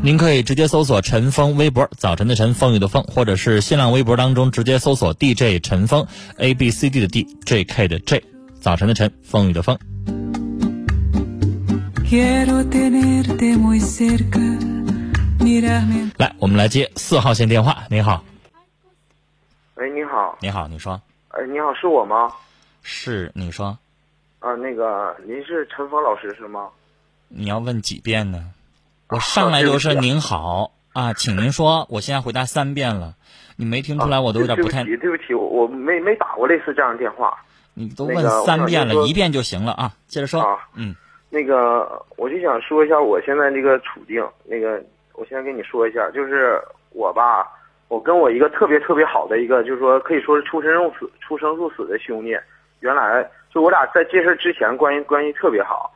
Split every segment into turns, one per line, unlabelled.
您可以直接搜索陈峰微博，早晨的晨，风雨的风，或者是新浪微博当中直接搜索 DJ 陈峰，A B C D 的 D，J K 的 J，早晨的晨，风雨的风。来，我们来接四号线电话。你好，
喂，你好，
你好，你说，
哎，你好，是我吗？
是，你说，
啊，那个，您是陈峰老师是吗？
你要问几遍呢？我上来都是您好啊，请您说。我现在回答三遍了，你没听出来？我都有点不太。
对不起，我没没打过类似这样的电话。
你都问三遍了，一遍就行了啊。接着说。
啊，
嗯。
那个，我就想说一下我现在这个处境。那个，我先跟你说一下，就是我吧，我跟我一个特别特别好的一个，就是说可以说是出生入死、出生入死的兄弟。原来就我俩在这事之前关系关系特别好，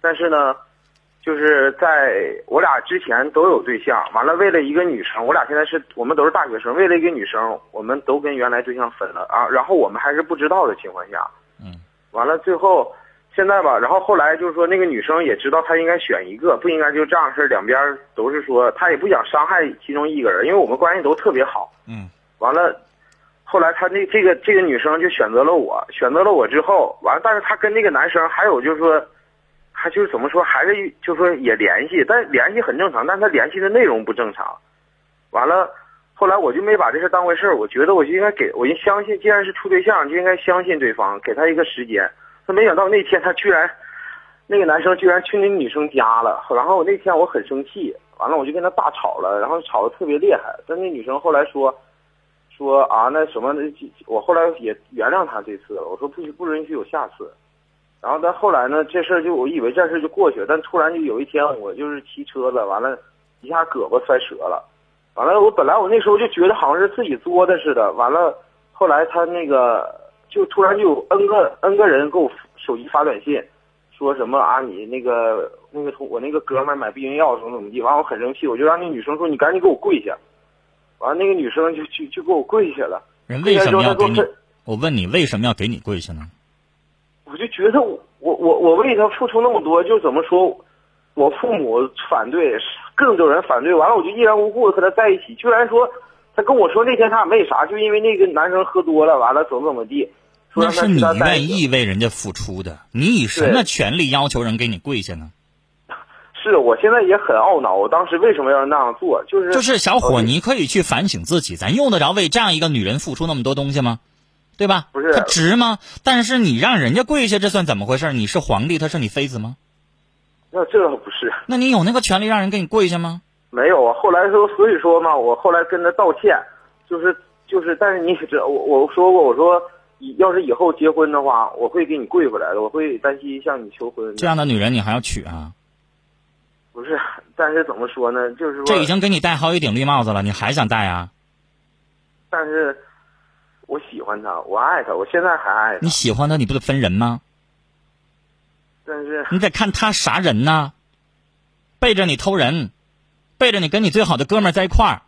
但是呢。就是在我俩之前都有对象，完了为了一个女生，我俩现在是我们都是大学生，为了一个女生，我们都跟原来对象分了啊。然后我们还是不知道的情况下，
嗯，
完了最后现在吧，然后后来就是说那个女生也知道她应该选一个，不应该就这样式儿，两边都是说她也不想伤害其中一个人，因为我们关系都特别好，
嗯，
完了后来她那这个这个女生就选择了我，选择了我之后，完了但是她跟那个男生还有就是说。就是怎么说，还是就说也联系，但联系很正常，但他联系的内容不正常。完了，后来我就没把这事当回事，我觉得我就应该给，我就相信，既然是处对象，就应该相信对方，给他一个时间。他没想到那天他居然，那个男生居然去那女生家了，然后那天我很生气，完了我就跟他大吵了，然后吵得特别厉害。但那女生后来说，说啊那什么，我后来也原谅他这次了，我说不不允许有下次。然后但后来呢，这事儿就我以为这事儿就过去了，但突然就有一天，我就是骑车子，完了，一下胳膊摔折了，完了我本来我那时候就觉得好像是自己作的似的，完了，后来他那个就突然就有 N 个 N 个人给我手机发短信，说什么啊你那个那个同我那个哥们买避孕药怎么怎么地，完我很生气，我就让那女生说你赶紧给我跪下，完了那个女生就就就给我跪下了。
人为什么要给你？我问你为什么要给你跪下呢？
我就觉得我我我我为他付出那么多，就怎么说，我父母反对，更多人反对，完了我就依然无故的和他在一起，居然说他跟我说那天他俩没啥，就因为那个男生喝多了，完了怎么怎么地。
那是你愿意为人家付出的，你以什么权利要求人给你跪下呢？
是我现在也很懊恼，我当时为什么要那样做？就是
就是小伙，你可以去反省自己，咱用得着为这样一个女人付出那么多东西吗？对吧？
不是
他值吗？但是你让人家跪下，这算怎么回事？你是皇帝，他是你妃子吗？
那这不是？
那你有那个权利让人给你跪下吗？
没有啊。后来说，所以说嘛，我后来跟他道歉，就是就是，但是你也知道，我我说过，我说以要是以后结婚的话，我会给你跪回来的，我会单膝向你求婚。
这样的女人你还要娶啊？
不是，但是怎么说呢？就是说，
这已经给你戴好一顶绿帽子了，你还想戴啊？
但是我喜欢他，我爱他，我现在还爱他
你。喜欢他，你不得分人吗？
但是
你得看他啥人呢，背着你偷人，背着你跟你最好的哥们儿在一块儿，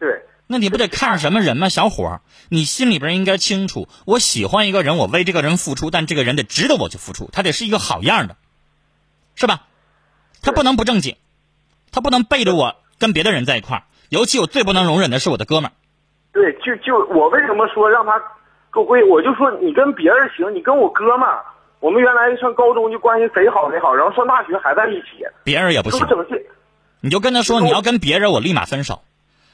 对，
那你不得看什么人吗？小伙儿，你心里边应该清楚，我喜欢一个人，我为这个人付出，但这个人得值得我去付出，他得是一个好样的，是吧？他不能不正经，他不能背着我跟别的人在一块儿，尤其我最不能容忍的是我的哥们儿。
对，就就我为什么说让他给我跪？我就说你跟别人行，你跟我哥们儿，我们原来上高中就关系贼好贼好，然后上大学还在一起，
别人也不行，
整这。
你就跟他说你要跟别人，我立马分手。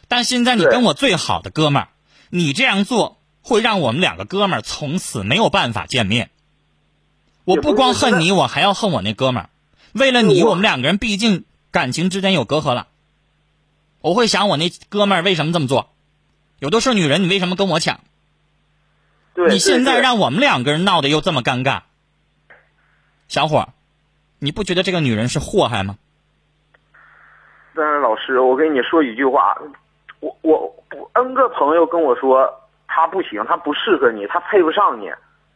但现在你跟我最好的哥们儿，你这样做会让我们两个哥们儿从此没有办法见面。我
不
光恨你，我还要恨我那哥们儿。为了你，
我
我们两个人毕竟感情之间有隔阂了。我会想我那哥们儿为什么这么做？有的是女人，你为什么跟我抢？
对，
你现在让我们两个人闹得又这么尴尬，小伙儿，你不觉得这个女人是祸害吗？
但是老师，我跟你说一句话，我我我 N 个朋友跟我说他不行，他不适合你，他配不上你。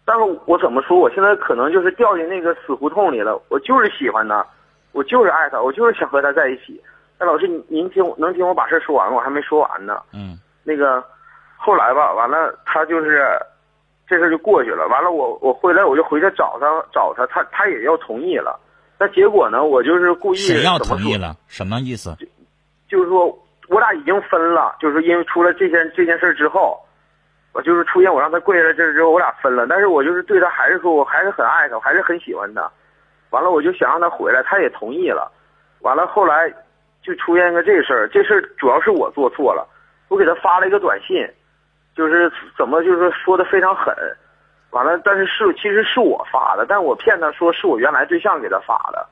但是我怎么说？我现在可能就是掉进那个死胡同里了。我就是喜欢他，我就是爱他，我就是想和他在一起。那老师，您您听能听我把事儿说完吗？我还没说完呢。
嗯，
那个后来吧，完了他就是这事儿就过去了。完了我我回来我就回去找他找他，他他也要同意了。那结果呢，我就是故意
谁要同意了？什么意思？
就是说我俩已经分了，就是因为出了这件这件事儿之后，我就是出现我让他跪下来这事之后，我俩分了。但是我就是对他还是说我还是很爱他，我还是很喜欢他。完了，我就想让他回来，他也同意了。完了，后来就出现个这事儿，这事儿主要是我做错了，我给他发了一个短信，就是怎么就是说的非常狠。完了，但是是其实是我发的，但我骗他说是我原来对象给他发的。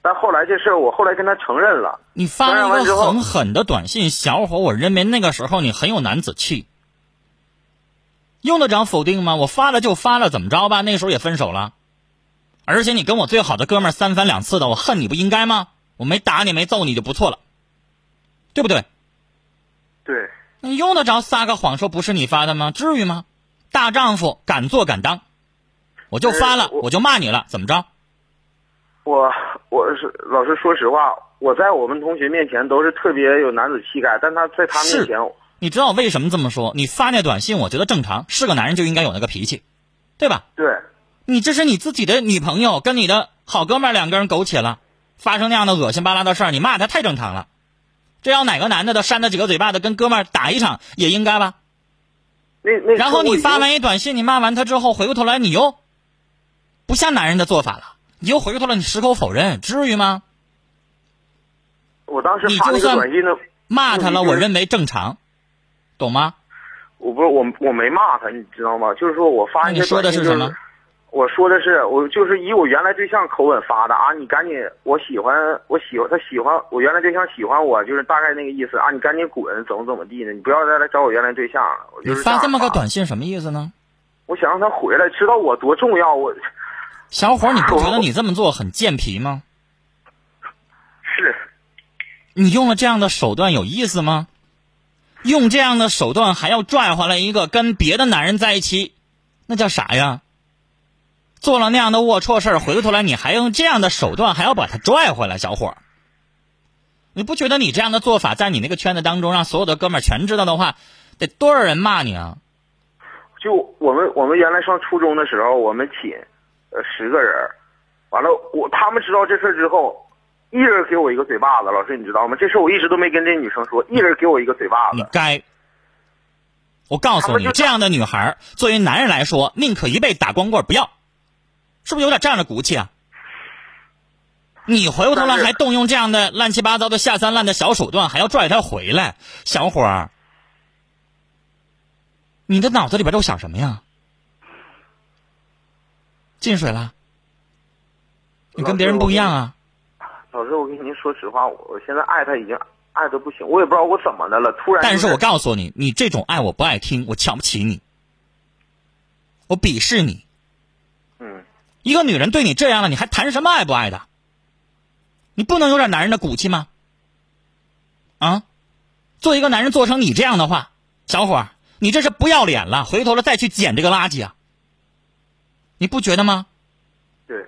但后来这事儿，我后来跟他承认了。
你发了一个很狠的短信，小伙，我认为那个时候你很有男子气，用得着否定吗？我发了就发了，怎么着吧？那时候也分手了，而且你跟我最好的哥们儿三番两次的，我恨你不应该吗？我没打你没揍你就不错了，对不对？
对，
你用得着撒个谎说不是你发的吗？至于吗？大丈夫敢做敢当，我就发了，
我
就骂你了，怎么着？
我我是老师，说实话，我在我们同学面前都是特别有男子气概，但他在他面前，
你知道我为什么这么说？你发那短信，我觉得正常，是个男人就应该有那个脾气，对吧？
对
你这是你自己的女朋友跟你的好哥们两个人苟且了，发生那样的恶心巴拉的事儿，你骂他太正常了。这要哪个男的都扇他几个嘴巴子，跟哥们儿打一场也应该吧？
那那
然后你发
完，
一短信，你骂完他之后，回过头来你又不像男人的做法了，你又回过头来你矢口否认，至于吗？
我当时
你就算骂他了，我认为正常，懂吗？
我不是我我没骂他，你知道吗？就是说我发
你说的
是
什么？
我说的是，我就是以我原来对象口吻发的啊！你赶紧，我喜欢，我喜欢他喜欢我原来对象喜欢我，就是大概那个意思啊！你赶紧滚，怎么怎么地的，你不要再来找我原来对象了。我
你
就是
发这么个，短信什么意思呢？
我想让他回来，知道我多重要。我
小伙，你不觉得你这么做很贱皮吗？
是
你用了这样的手段有意思吗？用这样的手段还要拽回来一个跟别的男人在一起，那叫啥呀？做了那样的龌龊事儿，回过头来你还用这样的手段，还要把他拽回来，小伙儿，你不觉得你这样的做法在你那个圈子当中，让所有的哥们儿全知道的话，得多少人骂你啊？
就我们我们原来上初中的时候，我们寝呃十个人儿，完了我他们知道这事儿之后，一人给我一个嘴巴子。老师你知道吗？这事我一直都没跟这女生说，一人给我一个嘴巴子。
你该。我告诉你，这样的女孩儿，作为男人来说，宁可一辈子打光棍不要，是不是有点这样的骨气啊？你回过头来还动用这样的乱七八糟的下三滥的小手段，还要拽他回来，小伙儿，你的脑子里边都想什么呀？进水了？你跟别人不一样啊！
老师，我跟您说实话，我我现在爱他已经爱的不行，我也不知道我怎么的了，突然、
但是我告诉你，你这种爱我不爱听，我瞧不起你，我鄙视你。
嗯，
一个女人对你这样了，你还谈什么爱不爱的？你不能有点男人的骨气吗？啊，做一个男人做成你这样的话，小伙儿，你这是不要脸了，回头了再去捡这个垃圾啊！你不觉得吗？
对，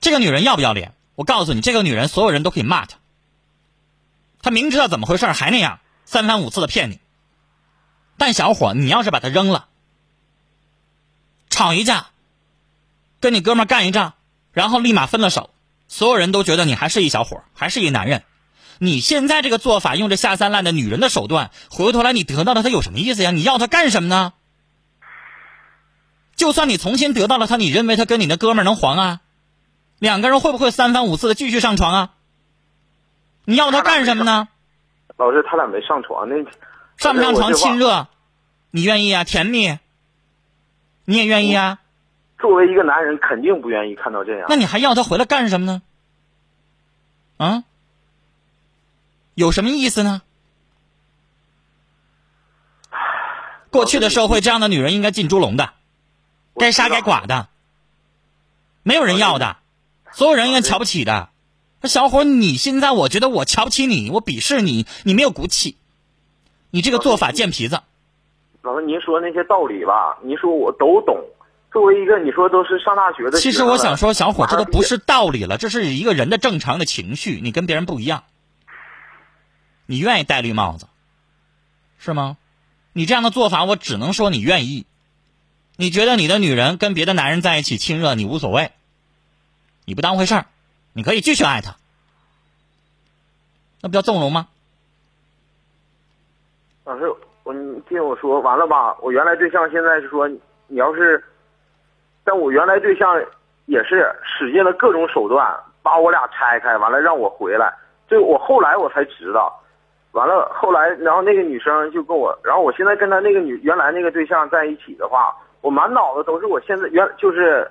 这个女人要不要脸？我告诉你，这个女人所有人都可以骂她。她明知道怎么回事还那样三番五次的骗你。但小伙，你要是把她扔了，吵一架，跟你哥们干一仗，然后立马分了手，所有人都觉得你还是一小伙，还是一男人。你现在这个做法，用这下三滥的女人的手段，回过头来你得到了她有什么意思呀？你要她干什么呢？就算你重新得到了她，你认为她跟你的哥们能黄啊？两个人会不会三番五次的继续上床啊？你要她干什么呢？
老师，他俩没上床，那
上不上床亲
热？
热，你愿意啊？甜蜜，你也愿意啊？
作为一个男人，肯定不愿意看到这样。
那你还要他回来干什么呢？啊？有什么意思呢？过去的社会，这样的女人应该进猪笼的，该杀该剐的，没有人要的，所有人应该瞧不起的。那小伙，你现在我觉得我瞧不起你，我鄙视你，你没有骨气，你这个做法贱皮子。
老师，您说那些道理吧，您说我都懂。作为一个你说都是上大学的，
其实我想说，小伙，这都不是道理了，这是一个人的正常的情绪，你跟别人不一样。你愿意戴绿帽子，是吗？你这样的做法，我只能说你愿意。你觉得你的女人跟别的男人在一起亲热，你无所谓，你不当回事儿，你可以继续爱她，那不叫纵容吗？
老师，我你听我说完了吧？我原来对象现在是说，你要是，但我原来对象也是使尽了各种手段把我俩拆开，完了让我回来。这我后来我才知道。完了，后来，然后那个女生就跟我，然后我现在跟她那个女原来那个对象在一起的话，我满脑子都是我现在原就是，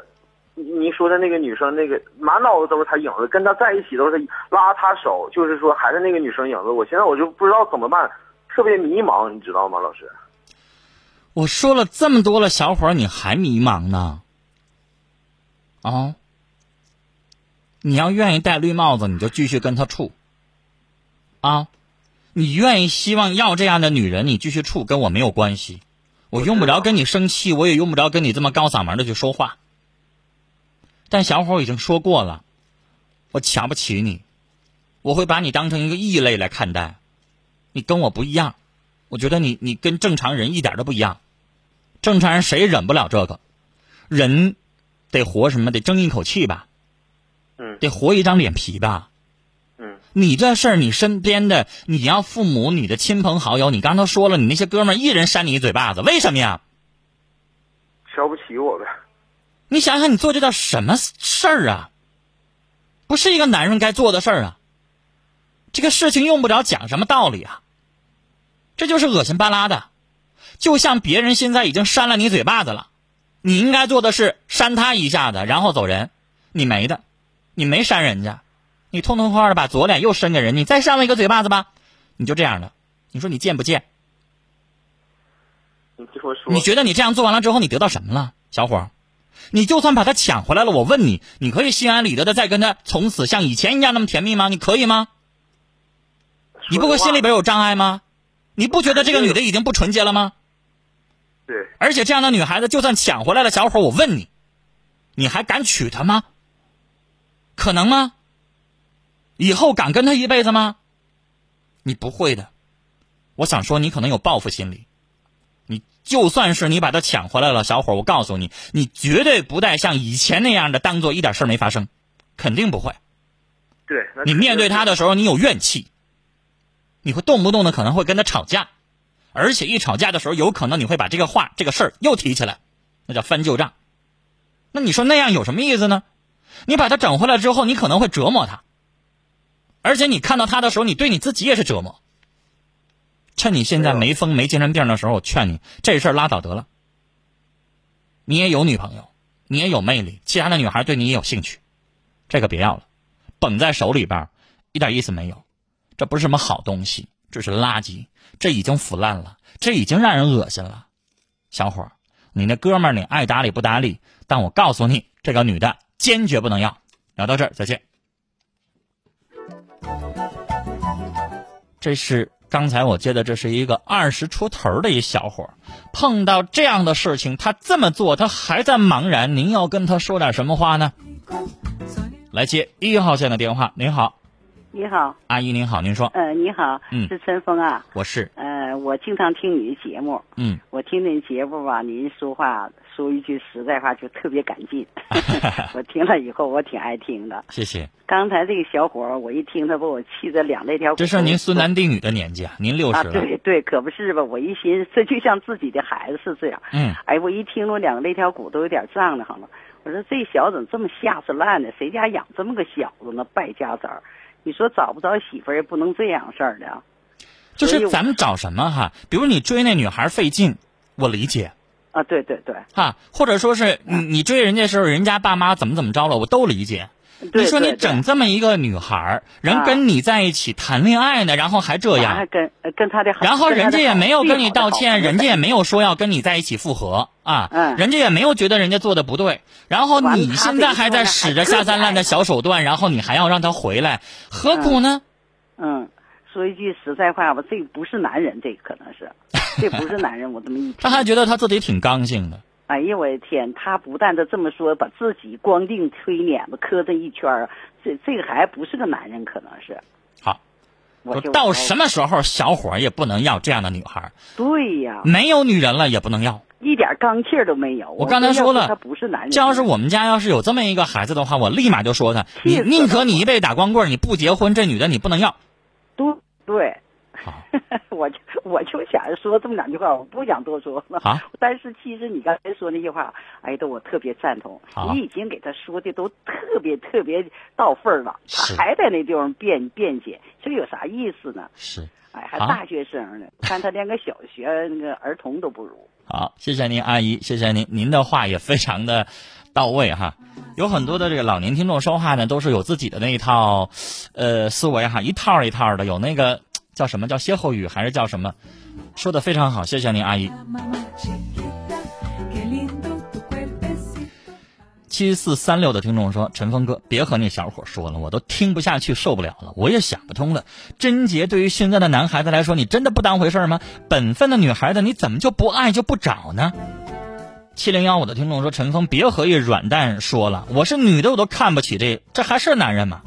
你说的那个女生那个满脑子都是她影子，跟她在一起都是拉她手，就是说还是那个女生影子。我现在我就不知道怎么办，特别迷茫，你知道吗，老师？
我说了这么多了，小伙你还迷茫呢？啊？你要愿意戴绿帽子，你就继续跟他处。啊？你愿意希望要这样的女人，你继续处，跟我没有关系。我用不着跟你生气，我也用不着跟你这么高嗓门的去说话。但小伙已经说过了，我瞧不起你，我会把你当成一个异类来看待。你跟我不一样，我觉得你你跟正常人一点都不一样。正常人谁忍不了这个？人得活什么？得争一口气吧，
嗯
得活一张脸皮吧。
嗯
你这事儿，你身边的，你要父母、你的亲朋好友，你刚才说了，你那些哥们儿一人扇你一嘴巴子，为什么呀？
瞧不起我呗。
你想想，你做这叫什么事儿啊？不是一个男人该做的事儿啊！这个事情用不着讲什么道理啊，这就是恶心巴拉的。就像别人现在已经扇了你嘴巴子了，你应该做的是扇他一下子，然后走人。你没的，你没扇人家，你痛痛快快的把左脸又伸给人，你再扇我一个嘴巴子吧，你就这样的。你说你贱不贱？
你听我说，
你觉得你这样做完了之后，你得到什么了，小伙？你就算把他抢回来了，我问你，你可以心安理得的再跟他从此像以前一样那么甜蜜吗？你可以吗？你不会心里边有障碍吗？你不觉得这个女的已经不纯洁了吗？
对
而且这样的女孩子，就算抢回来了，小伙儿，我问你，你还敢娶她吗？可能吗？以后敢跟她一辈子吗？你不会的。我想说，你可能有报复心理。你就算是你把她抢回来了，小伙儿，我告诉你，你绝对不带像以前那样的当做一点事儿没发生，肯定不会。
对，
你面对她的时候，你有怨气，你会动不动的可能会跟她吵架，而且一吵架的时候，有可能你会把这个话、这个事儿又提起来，那叫翻旧账。那你说那样有什么意思呢？你把他整回来之后，你可能会折磨他，而且你看到他的时候，你对你自己也是折磨。趁你现在没疯没精神病的时候，我劝你这事儿拉倒得了。你也有女朋友，你也有魅力，其他的女孩对你也有兴趣，这个别要了，绷在手里边一点意思没有。这不是什么好东西，这是垃圾，这已经腐烂了，这已经让人恶心了。小伙儿，你那哥们儿你爱搭理不搭理，但我告诉你，这个女的坚决不能要。聊到这儿，再见。这是刚才我接的，这是一个二十出头的一小伙儿，碰到这样的事情，他这么做，他还在茫然。您要跟他说点什么话呢？来接一号线的电话。您好，
你好，
阿姨您好，您说，
呃，你好，
嗯
是陈峰啊，
我是，
呃，我经常听你的节目，
嗯，
我听您节目吧，您说话说一句实在话就特别感劲，我听了以后我挺爱听的。
谢谢。
刚才这个小伙儿，我一听他把我气得两肋条骨。
这是您孙男弟女的年纪啊，您六
啊，
十了，
对对，可不是吧？我一寻思，这就像自己的孩子是这样。
嗯，
哎，我一听我两个肋条骨都有点胀的慌了。我说这小子怎么这么下死烂呢？谁家养这么个小子呢？败家子儿！你说找不着媳妇儿也不能这样事儿的啊。
就是咱们找什么哈？比如你追那女孩费劲，我理解
啊，对对对，
哈，或者说是你你追人家时候，人家爸妈怎么怎么着了，我都理解。
对
你说你整这么一个女孩儿，人
啊
跟你在一起谈恋爱呢，然后还这样
还，跟呃跟他的好，
然后人家也没有跟你道歉，人家也没
有。
说要跟你在一起复合啊，
嗯
人家也没有觉得人家做的不对，然后你现在还在使着下三滥的小手段，然后你还要让他回来，何苦呢？
嗯，说一句实在话吧，这不是男人，这可能是，这不是男人。我这么一 听，
他还觉得他自己挺刚性的，
哎呀，我的天！他不但他这么说，把自己光腚推碾子磕这一圈儿，这这个还不是个男人，可能是。
好，
我就
到什么时候小伙儿也不能要这样的女孩儿，
对呀，
没有女人了也不能要。
一点刚气儿都没有。
我刚才说了
他不是男人。
这要是我们家要是有这么一个孩子的话，我立马就说他，你宁可你一辈子打光棍儿，你不结婚，这女的你不能要。
对对，
好，
我就我就想说这么两句话，我不想多说了。
啊，
但是其实你刚才说那些话，哎，都我特别赞同
好。
你已经给他说的都特别特别到份儿了，他还在那地方辩辩解，这有啥意思呢？
是，
哎，还大学生呢，看他连个小学那个儿童都不如。
好，谢谢您，阿姨，谢谢您，您的话也非常的到位哈。有很多的这个老年听众说话呢，都是有自己的那一套，呃，思维哈，一套一套的，有那个叫什么叫歇后语，还是叫什么，说的非常好，谢谢您，阿姨。七四三六的听众说：“陈峰哥，别和那小伙说了，我都听不下去，受不了了，我也想不通了。贞洁对于现在的男孩子来说，你真的不当回事吗？本分的女孩子，你怎么就不爱就不找呢？”七零幺五的听众说：“陈峰，别和一软蛋说了，我是女的，我都看不起这，这还是男人吗？”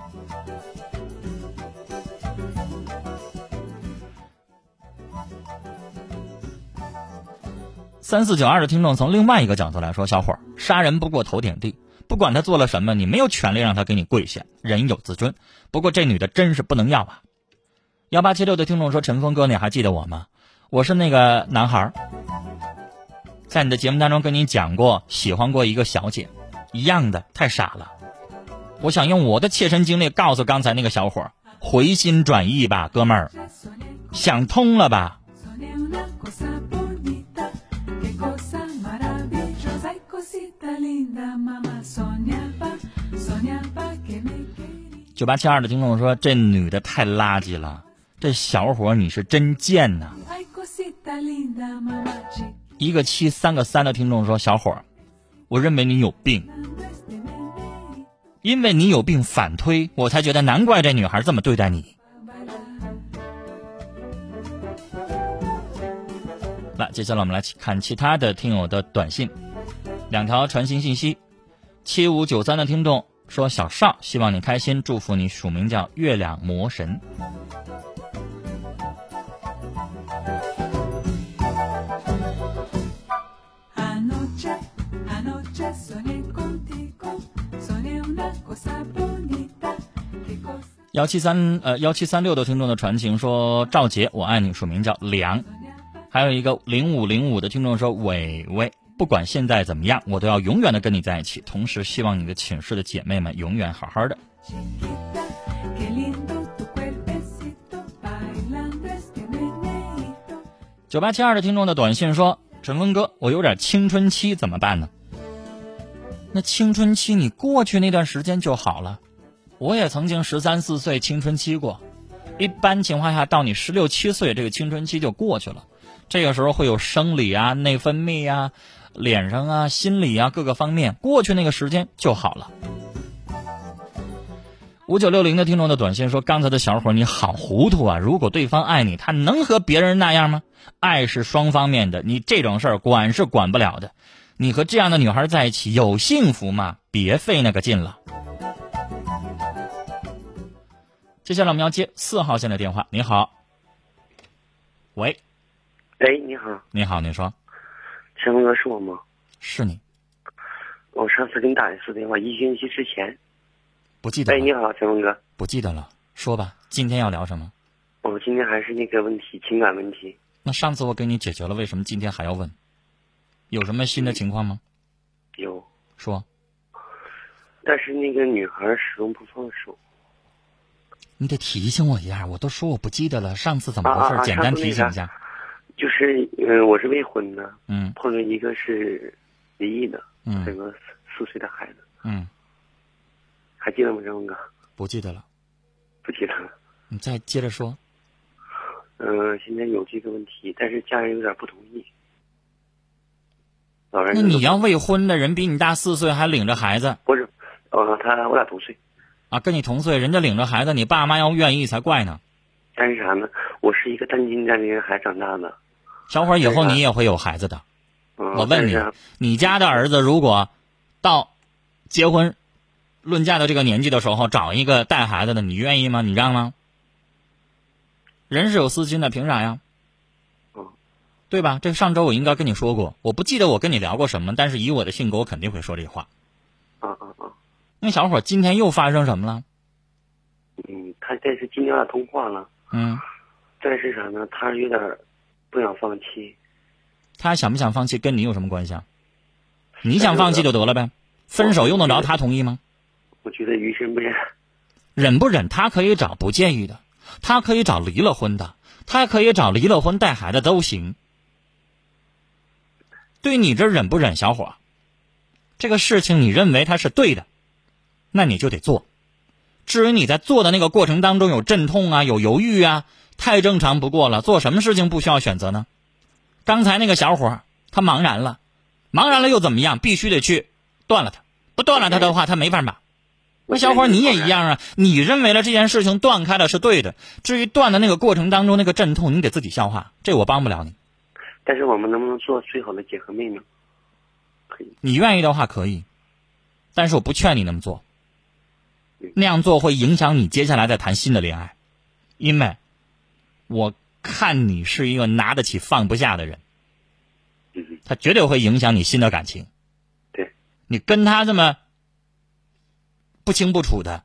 三四九二的听众从另外一个角度来说，小伙儿杀人不过头点地，不管他做了什么，你没有权利让他给你跪下，人有自尊。不过这女的真是不能要啊！幺八七六的听众说：“陈峰哥，你还记得我吗？我是那个男孩，在你的节目当中跟你讲过，喜欢过一个小姐，一样的，太傻了。我想用我的切身经历告诉刚才那个小伙儿，回心转意吧，哥们儿，想通了吧？九八七二的听众说：“这女的太垃圾了，这小伙儿你是真贱呐！”一个七三个三的听众说：“小伙儿，我认为你有病，因为你有病反推，我才觉得难怪这女孩这么对待你。来，接下来我们来看其他的听友的短信，两条传情信息。七五九三的听众说：“小邵，希望你开心，祝福你，署名叫月亮魔神。”幺七三呃幺七三六的听众的传情说：“赵杰，我爱你，署名叫梁。”还有一个零五零五的听众说：“伟伟，不管现在怎么样，我都要永远的跟你在一起。同时，希望你的寝室的姐妹们永远好好的。
Chiquita, qué lindo tu cuerpecito, bailando este meneíto. ”
九八七二的听众的短信说：“陈峰哥，我有点青春期怎么办呢？”那青春期你过去那段时间就好了。我也曾经十三四岁青春期过，一般情况下，到你十六七岁这个青春期就过去了，这个时候会有生理啊、内分泌啊、脸上啊、心理啊各个方面过去那个时间就好了。五九六零的听众的短信说：“刚才的小伙儿你好糊涂啊！如果对方爱你，他能和别人那样吗？爱是双方面的，你这种事儿管是管不了的。你和这样的女孩在一起有幸福吗？别费那个劲了。”接下来我们要接四号线的电话。你好，喂，
哎，你好，
你好，你说
陈峰哥是我吗？
是你？
我上次给你打一次电话，一星期之前。哎，
不记得哎？
你好，陈峰哥，
不记得了？说吧，今天要聊什么？
我今天还是那个问题，情感问题。
那上次我给你解决了，为什么今天还要问？有什么新的情况吗？
有，
说，
但是那个女孩始终不放手。
你得提醒我一下，我都说我不记得了，上次怎么回事？
啊啊啊
简单提醒一下。
就是，嗯、我是未婚的，
嗯
碰着一个是离异的，
嗯
有个四四岁的孩子，
嗯，
还记得吗，张文哥？
不记得了，
不记得了。
你再接着说。
嗯、现在有这个问题，但是家人有点不同意。老人
那你要未婚的人比你大四岁，还领着孩子
不是，呃，他我俩同岁，
啊，跟你同岁，人家领着孩子，你爸妈要愿意才怪呢。
但是啥呢？我是一个单亲家庭孩子长大的。
小伙儿，以后你也会有孩子的。
嗯、
我问你，你家的儿子如果到结婚论嫁的这个年纪的时候找一个带孩子的，你愿意吗？你让吗？人是有私心的，凭啥呀？
嗯
对吧？这上周我应该跟你说过，我不记得我跟你聊过什么，但是以我的性格，我肯定会说这话。
啊啊啊，
那小伙儿今天又发生什么了？
嗯，他但是今天俩通话了，
嗯，
但是啥呢？他有点不想放弃。
他想不想放弃跟你有什么关系啊？你想放弃就得了呗，分手用得着他同意吗？
我觉得于心不忍。
忍不忍他可以找不介意的，他可以找离了婚的，他可以找离了婚带孩子都行。对你这忍不忍，小伙，这个事情你认为他是对的，那你就得做。至于你在做的那个过程当中有阵痛啊，有犹豫啊，太正常不过了。做什么事情不需要选择呢？刚才那个小伙儿他茫然了，茫然了又怎么样？必须得去断了他，不断了他的话，他没法把。那小伙儿你也一样啊，你认为了这件事情断开了是对的，至于断的那个过程当中那个阵痛，你得自己消化，这我帮不了你。
但是我们能不能做最好的姐和妹呢？可以。
你愿意的话可以，但是我不劝你那么做。那样做会影响你接下来再谈新的恋爱，因为我看你是一个拿得起放不下的人，
嗯，
他绝对会影响你新的感情。
对，
你跟他这么不清不楚的，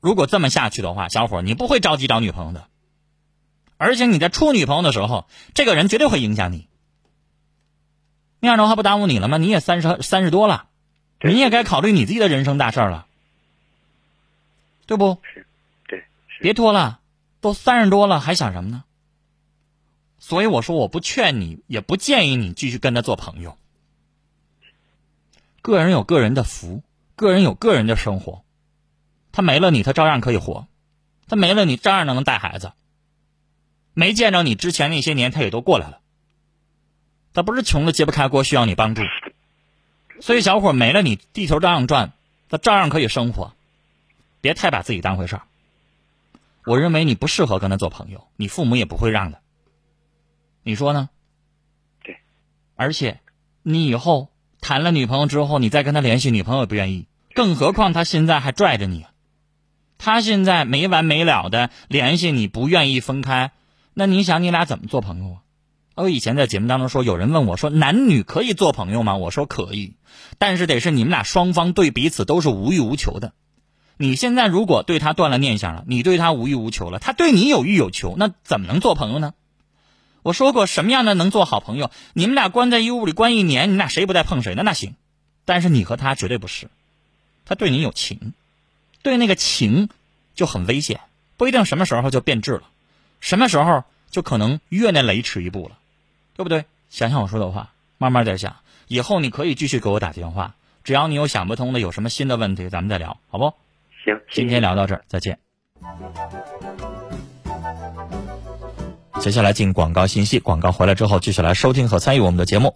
如果这么下去的话，小伙儿你不会着急找女朋友的，而且你在处女朋友的时候，这个人绝对会影响你。那样的话不耽误你了吗？你也三十三十多了，你也该考虑你自己的人生大事儿了，对不？
对，是。
别拖了，都三十多了，还想什么呢？所以我说，我不劝你，也不建议你继续跟他做朋友。个人有个人的福，个人有个人的生活。他没了你，他照样可以活；他没了你，照样能带孩子。没见着你之前那些年，他也都过来了。他不是穷的揭不开锅，需要你帮助。所以，小伙没了你，地球照样转，他照样可以生活。别太把自己当回事儿。我认为你不适合跟他做朋友，你父母也不会让的。你说呢？
对。
而且，你以后谈了女朋友之后，你再跟他联系，女朋友也不愿意。更何况他现在还拽着你，他现在没完没了的联系你，不愿意分开。那你想，你俩怎么做朋友啊？我以前在节目当中说，有人问我说，男女可以做朋友吗？我说可以，但是得是你们俩双方对彼此都是无欲无求的。你现在如果对他断了念想了，你对他无欲无求了，他对你有欲有求，那怎么能做朋友呢？我说过，什么样的能做好朋友？你们俩关在一屋里关一年，你俩谁不带碰谁的？那行，但是你和他绝对不是，他对你有情，对那个情就很危险，不一定什么时候就变质了，什么时候就可能越那雷池一步了，对不对？想想我说的话，慢慢再想，以后你可以继续给我打电话，只要你有想不通的，有什么新的问题，咱们再聊，好不？
行，
今天聊到这儿，再见。接下来进广告信息，广告回来之后继续来收听和参与我们的节目。